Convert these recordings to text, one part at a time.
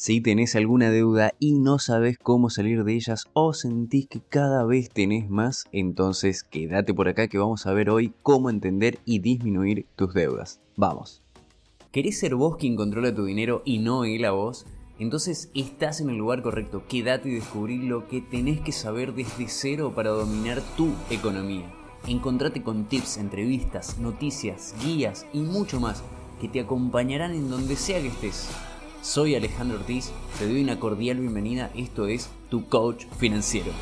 Si tenés alguna deuda y no sabes cómo salir de ellas o sentís que cada vez tenés más, entonces quédate por acá que vamos a ver hoy cómo entender y disminuir tus deudas. Vamos. ¿Querés ser vos quien controla tu dinero y no él a vos? Entonces estás en el lugar correcto. Quédate y descubrí lo que tenés que saber desde cero para dominar tu economía. Encontrate con tips, entrevistas, noticias, guías y mucho más que te acompañarán en donde sea que estés. Soy Alejandro Ortiz, te doy una cordial bienvenida, esto es Tu Coach Financiero.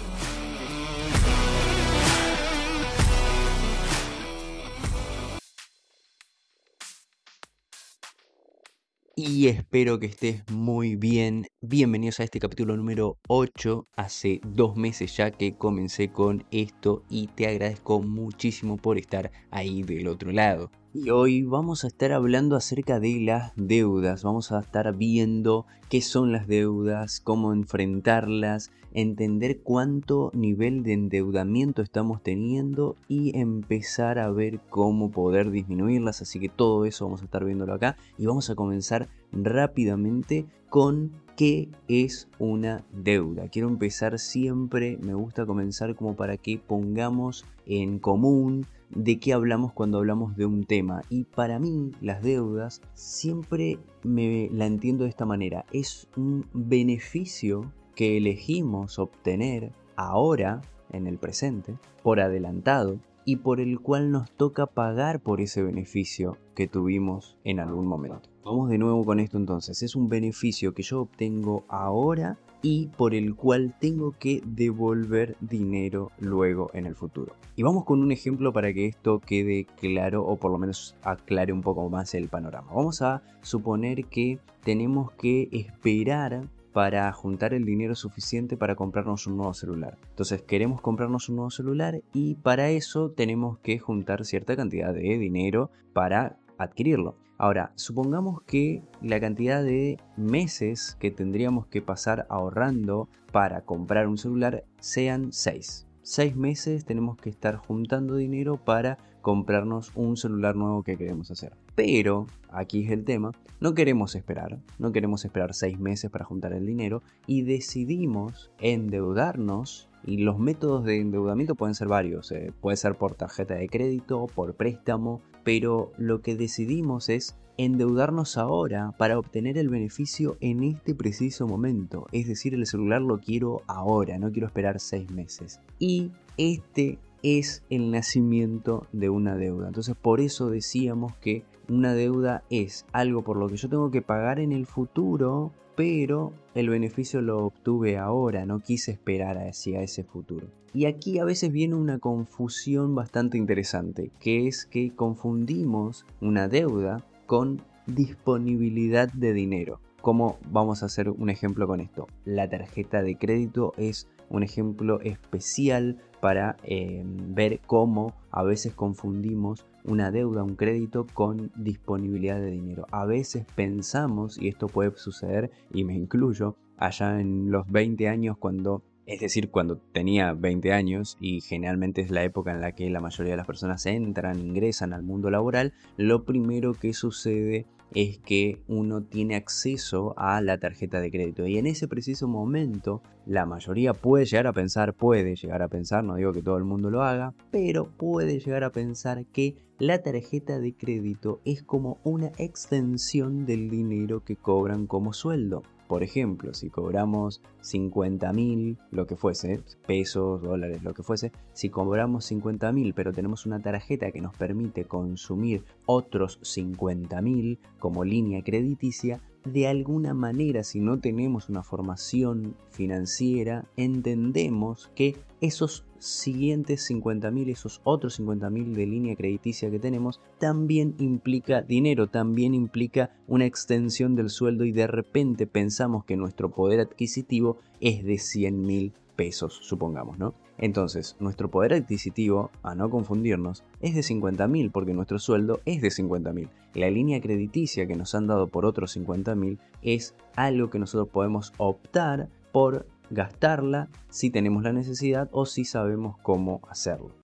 y espero que estés muy bien. Bienvenidos a este capítulo número 8. Hace dos meses ya que comencé con esto y te agradezco muchísimo por estar ahí del otro lado. Y hoy vamos a estar hablando acerca de las deudas, vamos a estar viendo qué son las deudas, cómo enfrentarlas, entender cuánto nivel de endeudamiento estamos teniendo y empezar a ver cómo poder disminuirlas, así que todo eso vamos a estar viéndolo acá y vamos a comenzar rápidamente con qué es una deuda. Quiero empezar siempre, me gusta comenzar como para que pongamos en común de qué hablamos cuando hablamos de un tema. Y para mí las deudas siempre me la entiendo de esta manera. Es un beneficio que elegimos obtener ahora, en el presente, por adelantado, y por el cual nos toca pagar por ese beneficio que tuvimos en algún momento. Vamos de nuevo con esto entonces. Es un beneficio que yo obtengo ahora y por el cual tengo que devolver dinero luego en el futuro. Y vamos con un ejemplo para que esto quede claro o por lo menos aclare un poco más el panorama. Vamos a suponer que tenemos que esperar para juntar el dinero suficiente para comprarnos un nuevo celular. Entonces queremos comprarnos un nuevo celular y para eso tenemos que juntar cierta cantidad de dinero para adquirirlo. Ahora, supongamos que la cantidad de meses que tendríamos que pasar ahorrando para comprar un celular sean 6. 6 meses tenemos que estar juntando dinero para comprarnos un celular nuevo que queremos hacer. Pero, aquí es el tema, no queremos esperar, no queremos esperar 6 meses para juntar el dinero y decidimos endeudarnos y los métodos de endeudamiento pueden ser varios, eh, puede ser por tarjeta de crédito, por préstamo, pero lo que decidimos es endeudarnos ahora para obtener el beneficio en este preciso momento. Es decir, el celular lo quiero ahora, no quiero esperar seis meses. Y este es el nacimiento de una deuda. Entonces por eso decíamos que una deuda es algo por lo que yo tengo que pagar en el futuro, pero el beneficio lo obtuve ahora, no quise esperar hacia ese futuro. Y aquí a veces viene una confusión bastante interesante, que es que confundimos una deuda con disponibilidad de dinero. ¿Cómo vamos a hacer un ejemplo con esto? La tarjeta de crédito es un ejemplo especial para eh, ver cómo a veces confundimos una deuda, un crédito con disponibilidad de dinero. A veces pensamos, y esto puede suceder, y me incluyo, allá en los 20 años cuando es decir, cuando tenía 20 años, y generalmente es la época en la que la mayoría de las personas entran, ingresan al mundo laboral, lo primero que sucede es que uno tiene acceso a la tarjeta de crédito. Y en ese preciso momento, la mayoría puede llegar a pensar, puede llegar a pensar, no digo que todo el mundo lo haga, pero puede llegar a pensar que la tarjeta de crédito es como una extensión del dinero que cobran como sueldo. Por ejemplo, si cobramos 50 mil, lo que fuese, pesos, dólares, lo que fuese, si cobramos 50 mil pero tenemos una tarjeta que nos permite consumir otros 50 mil como línea crediticia, de alguna manera, si no tenemos una formación financiera, entendemos que esos siguientes 50.000, esos otros 50.000 de línea crediticia que tenemos, también implica dinero, también implica una extensión del sueldo y de repente pensamos que nuestro poder adquisitivo es de 100.000 pesos, supongamos, ¿no? Entonces, nuestro poder adquisitivo, a no confundirnos, es de 50.000 porque nuestro sueldo es de 50.000. La línea crediticia que nos han dado por otros 50.000 es algo que nosotros podemos optar por gastarla si tenemos la necesidad o si sabemos cómo hacerlo.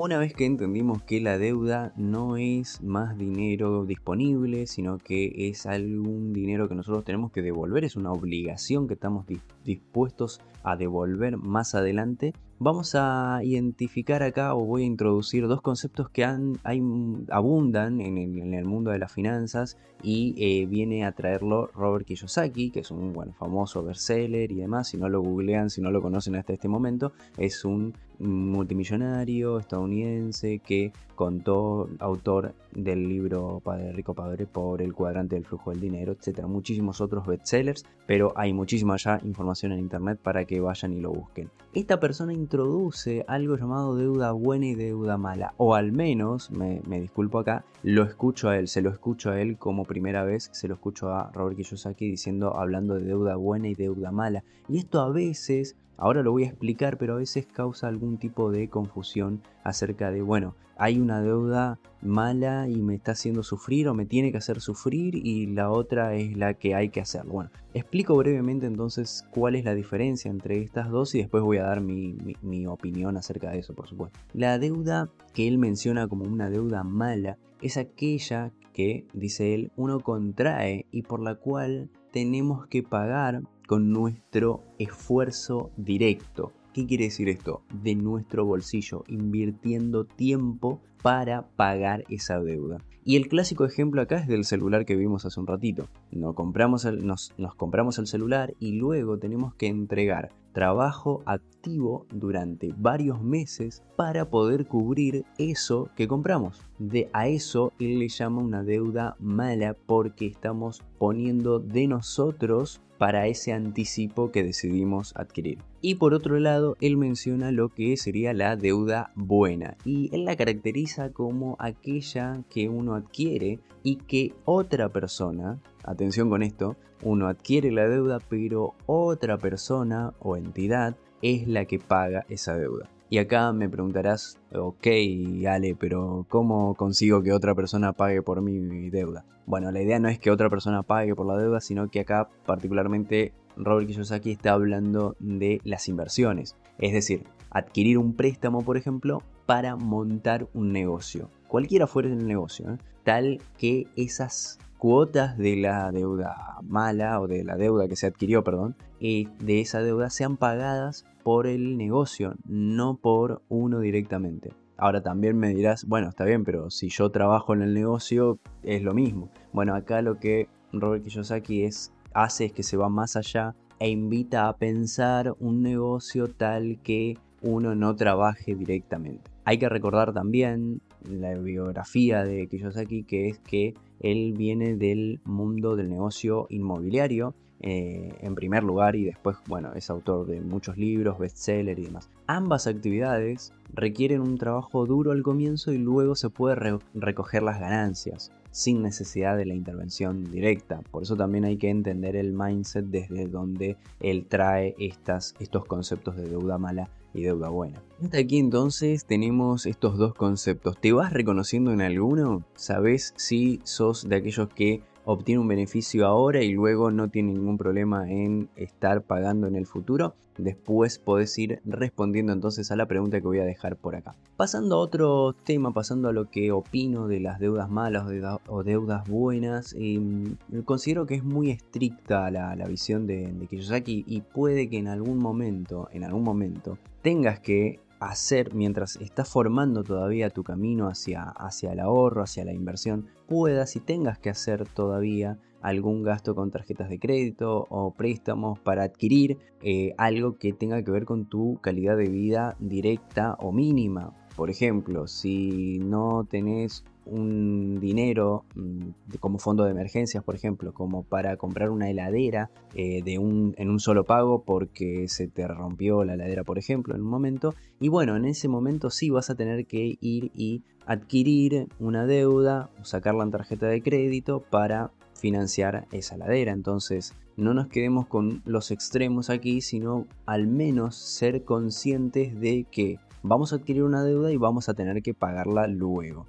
Una vez que entendimos que la deuda no es más dinero disponible, sino que es algún dinero que nosotros tenemos que devolver, es una obligación que estamos dispuestos a devolver más adelante, vamos a identificar acá o voy a introducir dos conceptos que abundan en el, mundo de las finanzas y eh, viene a traerlo Robert Kiyosaki, que es un bueno, famoso bestseller y demás. Si no lo googlean, si no lo conocen hasta este momento, es un multimillonario estadounidense que contó, autor del libro Padre Rico, Padre Pobre, El Cuadrante del Flujo del Dinero, etcétera, muchísimos otros bestsellers, pero hay muchísima ya información en internet para que vayan y lo busquen. Esta persona introduce algo llamado deuda buena y deuda mala, o al menos, me, disculpo acá, lo escucho a él, se lo escucho a él como primera vez, se lo escucho a Robert Kiyosaki diciendo, hablando de deuda buena y deuda mala, y esto a veces Ahora lo voy a explicar, pero a veces causa algún tipo de confusión acerca de, bueno, hay una deuda mala y me está haciendo sufrir o me tiene que hacer sufrir y la otra es la que hay que hacer. Bueno, explico brevemente entonces cuál es la diferencia entre estas dos y después voy a dar mi, mi opinión acerca de eso, por supuesto. La deuda que él menciona como una deuda mala es aquella que, dice él, uno contrae y por la cual tenemos que pagar con nuestro esfuerzo directo. ¿Qué quiere decir esto? De nuestro bolsillo, invirtiendo tiempo para pagar esa deuda. Y el clásico ejemplo acá es del celular que vimos hace un ratito. Nos compramos el, nos, nos compramos el celular y luego tenemos que entregar trabajo durante varios meses para poder cubrir eso que compramos. De a eso él le llama una deuda mala porque estamos poniendo de nosotros para ese anticipo que decidimos adquirir. Y por otro lado, él menciona lo que sería la deuda buena y él la caracteriza como aquella que uno adquiere y que otra persona, atención con esto, uno adquiere la deuda pero otra persona o entidad es la que paga esa deuda. Y acá me preguntarás, ok, Ale, pero ¿cómo consigo que otra persona pague por mi deuda? Bueno, la idea no es que otra persona pague por la deuda, sino que acá particularmente Robert Kiyosaki está hablando de las inversiones. Es decir, adquirir un préstamo, por ejemplo, para montar un negocio. Cualquiera fuera el negocio, ¿eh? tal que esas cuotas de la deuda mala o de la deuda que se adquirió, perdón, y de esa deuda sean pagadas por el negocio, no por uno directamente. Ahora también me dirás, bueno, está bien, pero si yo trabajo en el negocio es lo mismo. Bueno, acá lo que Robert Kiyosaki hace es que se va más allá e invita a pensar un negocio tal que uno no trabaje directamente. Hay que recordar también la biografía de Kiyosaki, que es que él viene del mundo del negocio inmobiliario eh, en primer lugar y después, bueno, es autor de muchos libros, bestseller y demás. Ambas actividades requieren un trabajo duro al comienzo y luego se puede recoger las ganancias sin necesidad de la intervención directa. Por eso también hay que entender el mindset desde donde él trae estas, estos conceptos de deuda mala y deuda buena. Hasta aquí entonces tenemos estos dos conceptos. ¿Te vas reconociendo en alguno? ¿Sabes si sos de aquellos que obtiene un beneficio ahora y luego no tiene ningún problema en estar pagando en el futuro. Después podés ir respondiendo entonces a la pregunta que voy a dejar por acá. Pasando a otro tema, pasando a lo que opino de las deudas malas o deudas buenas, em, considero que es muy estricta la, visión de, de Kiyosaki y puede que en algún momento, en algún momento, tengas que hacer mientras estás formando todavía tu camino hacia, hacia el ahorro, hacia la inversión, puedas y tengas que hacer todavía algún gasto con tarjetas de crédito o préstamos para adquirir eh, algo que tenga que ver con tu calidad de vida directa o mínima. Por ejemplo, si no tenés un dinero mm, como fondo de emergencias, por ejemplo, como para comprar una heladera eh, de un, en un solo pago porque se te rompió la heladera, por ejemplo, en un momento. Y bueno, en ese momento sí vas a tener que ir y adquirir una deuda o sacarla en tarjeta de crédito para financiar esa heladera. Entonces, no nos quedemos con los extremos aquí, sino al menos ser conscientes de que vamos a adquirir una deuda y vamos a tener que pagarla luego.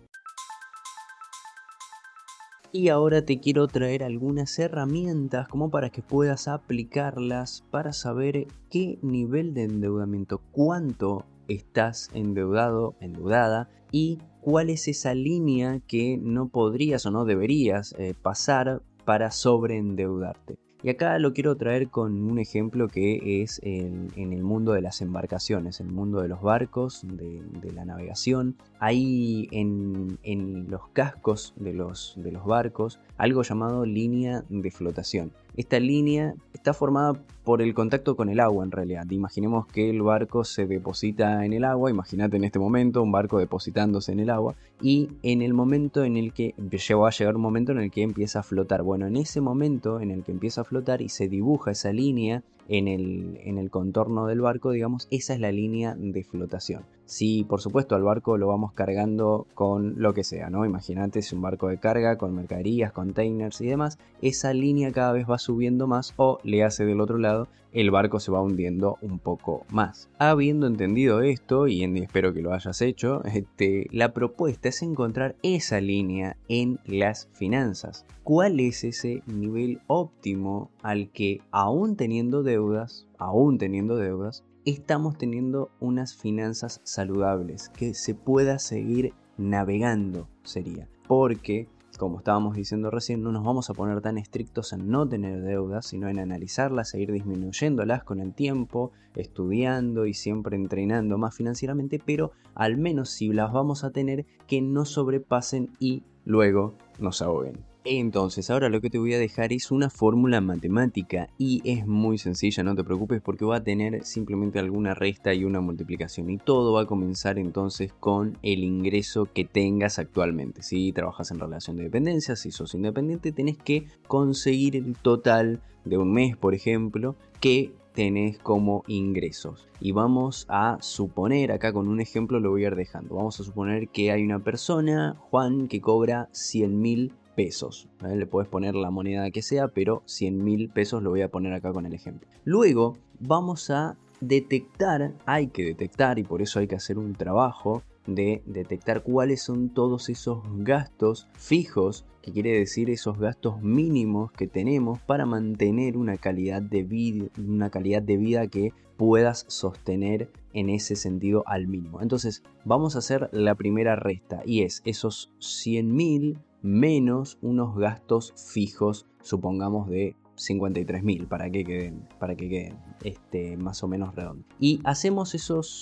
Y ahora te quiero traer algunas herramientas como para que puedas aplicarlas para saber qué nivel de endeudamiento, cuánto estás endeudado, endeudada y cuál es esa línea que no podrías o no deberías eh, pasar para sobreendeudarte. Y acá lo quiero traer con un ejemplo que es en, el mundo de las embarcaciones, el mundo de los barcos, de, la navegación. Hay en, los cascos de los barcos algo llamado línea de flotación. Esta línea está formada por el contacto con el agua en realidad. Imaginemos que el barco se deposita en el agua, imagínate en este momento un barco depositándose en el agua y en el momento en el que va a llegar un momento en el que empieza a flotar. Bueno, en ese momento en el que empieza a flotar y se dibuja esa línea en el, en el contorno del barco, digamos, esa es la línea de flotación. Si por supuesto al barco lo vamos cargando con lo que sea, ¿no? Imagínate si un barco de carga con mercaderías, containers y demás, esa línea cada vez va subiendo más o le hace del otro lado el barco se va hundiendo un poco más. Habiendo entendido esto, y espero que lo hayas hecho, este, la propuesta es encontrar esa línea en las finanzas. ¿Cuál es ese nivel óptimo al que aún teniendo deudas, aún teniendo deudas, estamos teniendo unas finanzas saludables, que se pueda seguir navegando sería? Porque como estábamos diciendo recién, no nos vamos a poner tan estrictos en no tener deudas, sino en analizarlas e ir disminuyéndolas con el tiempo, estudiando y siempre entrenando más financieramente, pero al menos si las vamos a tener, que no sobrepasen y luego nos ahoguen. Entonces, ahora lo que te voy a dejar es una fórmula matemática y es muy sencilla, no te preocupes porque va a tener simplemente alguna resta y una multiplicación y todo va a comenzar entonces con el ingreso que tengas actualmente. Si trabajas en relación de dependencia, si sos independiente, tenés que conseguir el total de un mes, por ejemplo, que tenés como ingresos. Y vamos a suponer, acá con un ejemplo lo voy a ir dejando, vamos a suponer que hay una persona, Juan, que cobra 100 mil pesos. Le puedes poner la moneda que sea, pero 100 mil pesos lo voy a poner acá con el ejemplo. Luego vamos a detectar, hay que detectar y por eso hay que hacer un trabajo de detectar cuáles son todos esos gastos fijos, que quiere decir esos gastos mínimos que tenemos para mantener una calidad de vida, una calidad de vida que puedas sostener en ese sentido al mínimo. Entonces, vamos a hacer la primera resta y es esos 100 mil menos unos gastos fijos, supongamos de 53.000 para que queden, para que queden este, más o menos redondos. Y hacemos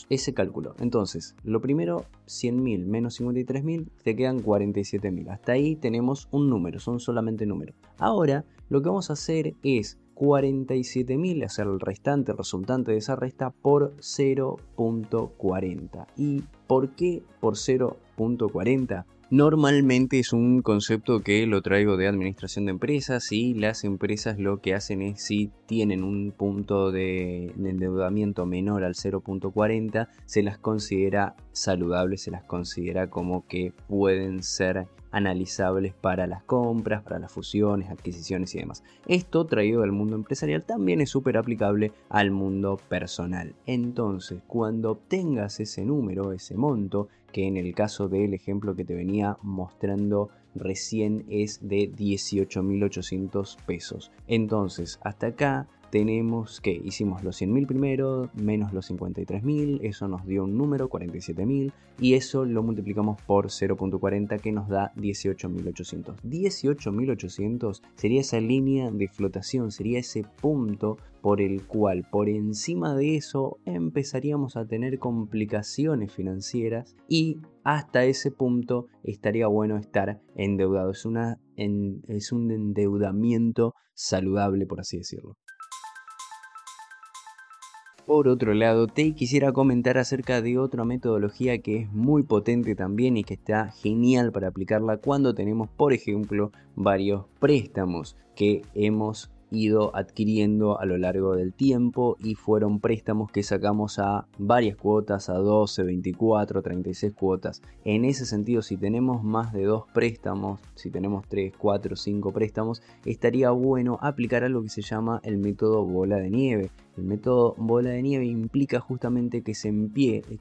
ese cálculo. Entonces, lo primero, 100.000 menos 53.000, te quedan 47.000. Hasta ahí tenemos un número, son solamente números. Ahora, lo que vamos a hacer es 47.000, hacer el restante, el resultante de esa resta por 0.40. ¿Y por qué por 0.40? Normalmente es un concepto que lo traigo de administración de empresas y las empresas lo que hacen es si tienen un punto de, endeudamiento menor al 0.40 se las considera saludables, se las considera como que pueden ser analizables para las compras, para las fusiones, adquisiciones y demás. Esto traído del mundo empresarial también es súper aplicable al mundo personal. Entonces, cuando obtengas ese número, ese monto, que en el caso del ejemplo que te venía mostrando recién es de 18.800 pesos. Entonces, hasta acá tenemos que hicimos los 100.000 primero, menos los 53.000, eso nos dio un número, 47.000, y eso lo multiplicamos por 0.40 que nos da 18.800. 18.800 sería esa línea de flotación, sería ese punto por el cual por encima de eso empezaríamos a tener complicaciones financieras y hasta ese punto estaría bueno estar endeudado. Es, una, es un endeudamiento saludable, por así decirlo. Por otro lado, te quisiera comentar acerca de otra metodología que es muy potente también y que está genial para aplicarla cuando tenemos, por ejemplo, varios préstamos que hemos ido adquiriendo a lo largo del tiempo y fueron préstamos que sacamos a varias cuotas, a 12, 24, 36 cuotas. En ese sentido, si tenemos más de dos préstamos, si tenemos 3, 4, 5 préstamos, estaría bueno aplicar algo que se llama el método bola de nieve. El método bola de nieve implica justamente que se,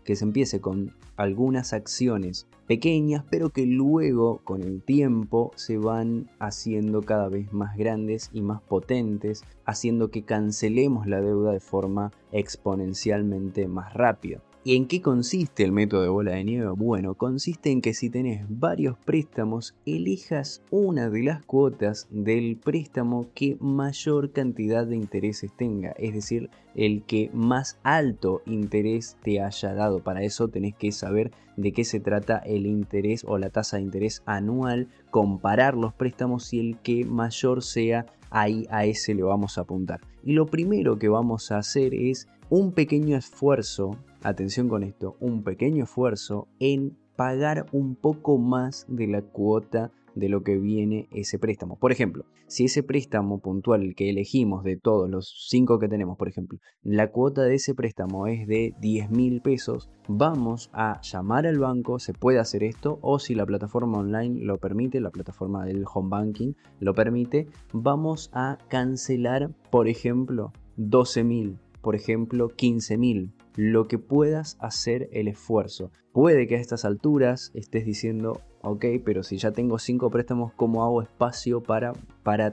que se empiece con algunas acciones pequeñas, pero que luego con el tiempo se van haciendo cada vez más grandes y más potentes, haciendo que cancelemos la deuda de forma exponencialmente más rápida. ¿Y en qué consiste el método de bola de nieve? Bueno, consiste en que si tenés varios préstamos, elijas una de las cuotas del préstamo que mayor cantidad de intereses tenga, es decir, el que más alto interés te haya dado. Para eso tenés que saber de qué se trata el interés o la tasa de interés anual, comparar los préstamos y el que mayor sea, ahí a ese le vamos a apuntar. Y lo primero que vamos a hacer es un pequeño esfuerzo, atención con esto, un pequeño esfuerzo en pagar un poco más de la cuota de lo que viene ese préstamo. Por ejemplo, si ese préstamo puntual, que elegimos de todos los cinco que tenemos, por ejemplo, la cuota de ese préstamo es de 10 mil pesos, vamos a llamar al banco, se puede hacer esto, o si la plataforma online lo permite, la plataforma del home banking lo permite, vamos a cancelar, por ejemplo, 12 mil por ejemplo, 15.000, lo que puedas hacer el esfuerzo. Puede que a estas alturas estés diciendo, ok, pero si ya tengo 5 préstamos, ¿cómo hago espacio para, para,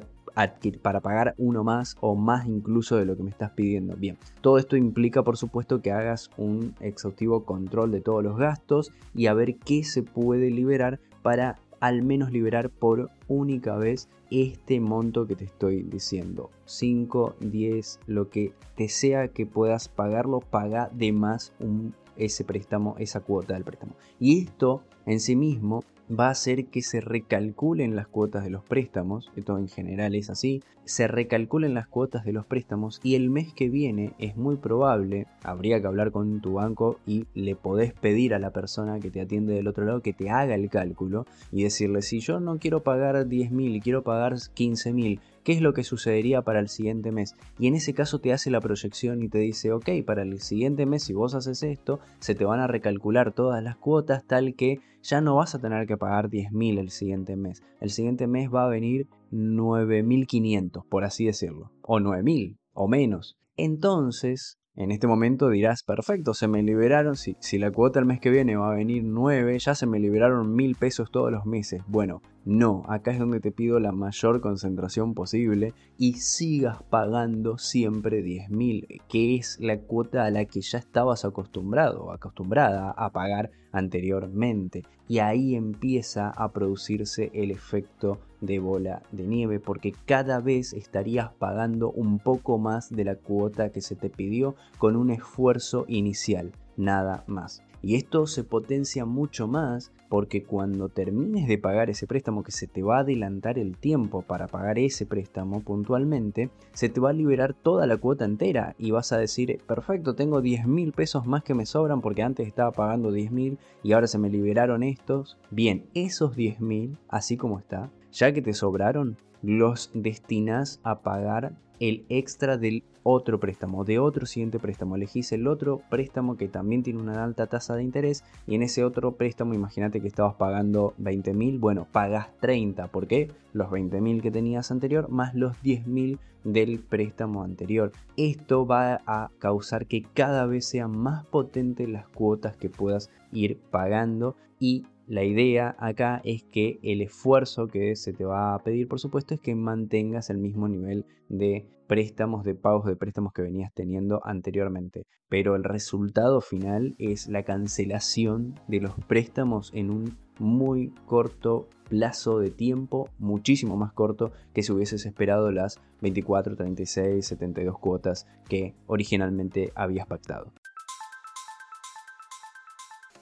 para pagar uno más o más incluso de lo que me estás pidiendo? Bien, todo esto implica por supuesto que hagas un exhaustivo control de todos los gastos y a ver qué se puede liberar para al menos liberar por única vez este monto que te estoy diciendo. 5, 10, lo que te sea que puedas pagarlo, paga de más un, ese préstamo, esa cuota del préstamo. Y esto en sí mismo va a hacer que se recalculen las cuotas de los préstamos, esto en general es así, se recalculen las cuotas de los préstamos y el mes que viene es muy probable, habría que hablar con tu banco y le podés pedir a la persona que te atiende del otro lado que te haga el cálculo y decirle si yo no quiero pagar 10 mil y quiero pagar 15 mil, qué es lo que sucedería para el siguiente mes. Y en ese caso te hace la proyección y te dice, ok, para el siguiente mes si vos haces esto, se te van a recalcular todas las cuotas tal que ya no vas a tener que pagar 10.000 el siguiente mes. El siguiente mes va a venir 9.500, por así decirlo. O 9.000, o menos. Entonces, en este momento dirás, perfecto, se me liberaron, si, si la cuota el mes que viene va a venir 9, ya se me liberaron mil pesos todos los meses. Bueno, no, acá es donde te pido la mayor concentración posible y sigas pagando siempre 10.000, que es la cuota a la que ya estabas acostumbrado, acostumbrada a pagar anteriormente. Y ahí empieza a producirse el efecto de bola de nieve porque cada vez estarías pagando un poco más de la cuota que se te pidió con un esfuerzo inicial, nada más. Y esto se potencia mucho más porque cuando termines de pagar ese préstamo que se te va a adelantar el tiempo para pagar ese préstamo puntualmente, se te va a liberar toda la cuota entera y vas a decir, perfecto, tengo 10 mil pesos más que me sobran porque antes estaba pagando 10 mil y ahora se me liberaron estos. Bien, esos 10 mil, así como está, ya que te sobraron, los destinas a pagar el extra del otro préstamo, de otro siguiente préstamo. Elegís el otro préstamo que también tiene una alta tasa de interés y en ese otro préstamo imagínate que estabas pagando 20 mil, bueno, pagas 30. ¿Por qué? Los 20 mil que tenías anterior más los 10 mil del préstamo anterior. Esto va a causar que cada vez sean más potentes las cuotas que puedas ir pagando y la idea acá es que el esfuerzo que se te va a pedir, por supuesto, es que mantengas el mismo nivel de préstamos, de pagos de préstamos que venías teniendo anteriormente. Pero el resultado final es la cancelación de los préstamos en un muy corto plazo de tiempo, muchísimo más corto que si hubieses esperado las 24, 36, 72 cuotas que originalmente habías pactado.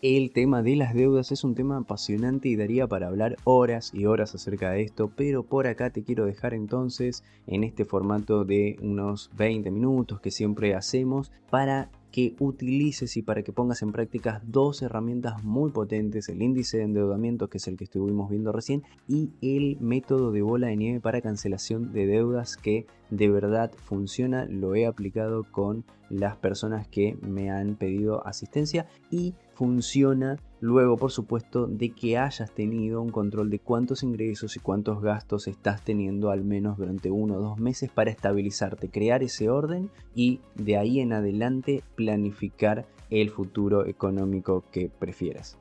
El tema de las deudas. Es un tema apasionante y daría para hablar horas y horas acerca de esto, pero por acá te quiero dejar entonces en este formato de unos 20 minutos que siempre hacemos para que utilices y para que pongas en práctica dos herramientas muy potentes, el índice de endeudamiento, que es el que estuvimos viendo recién, y el método de bola de nieve para cancelación de deudas que de verdad funciona, lo he aplicado con las personas que me han pedido asistencia y funciona luego por supuesto de que hayas tenido un control de cuántos ingresos y cuántos gastos estás teniendo al menos durante uno o dos meses para estabilizarte, crear ese orden y de ahí en adelante planificar el futuro económico que prefieras.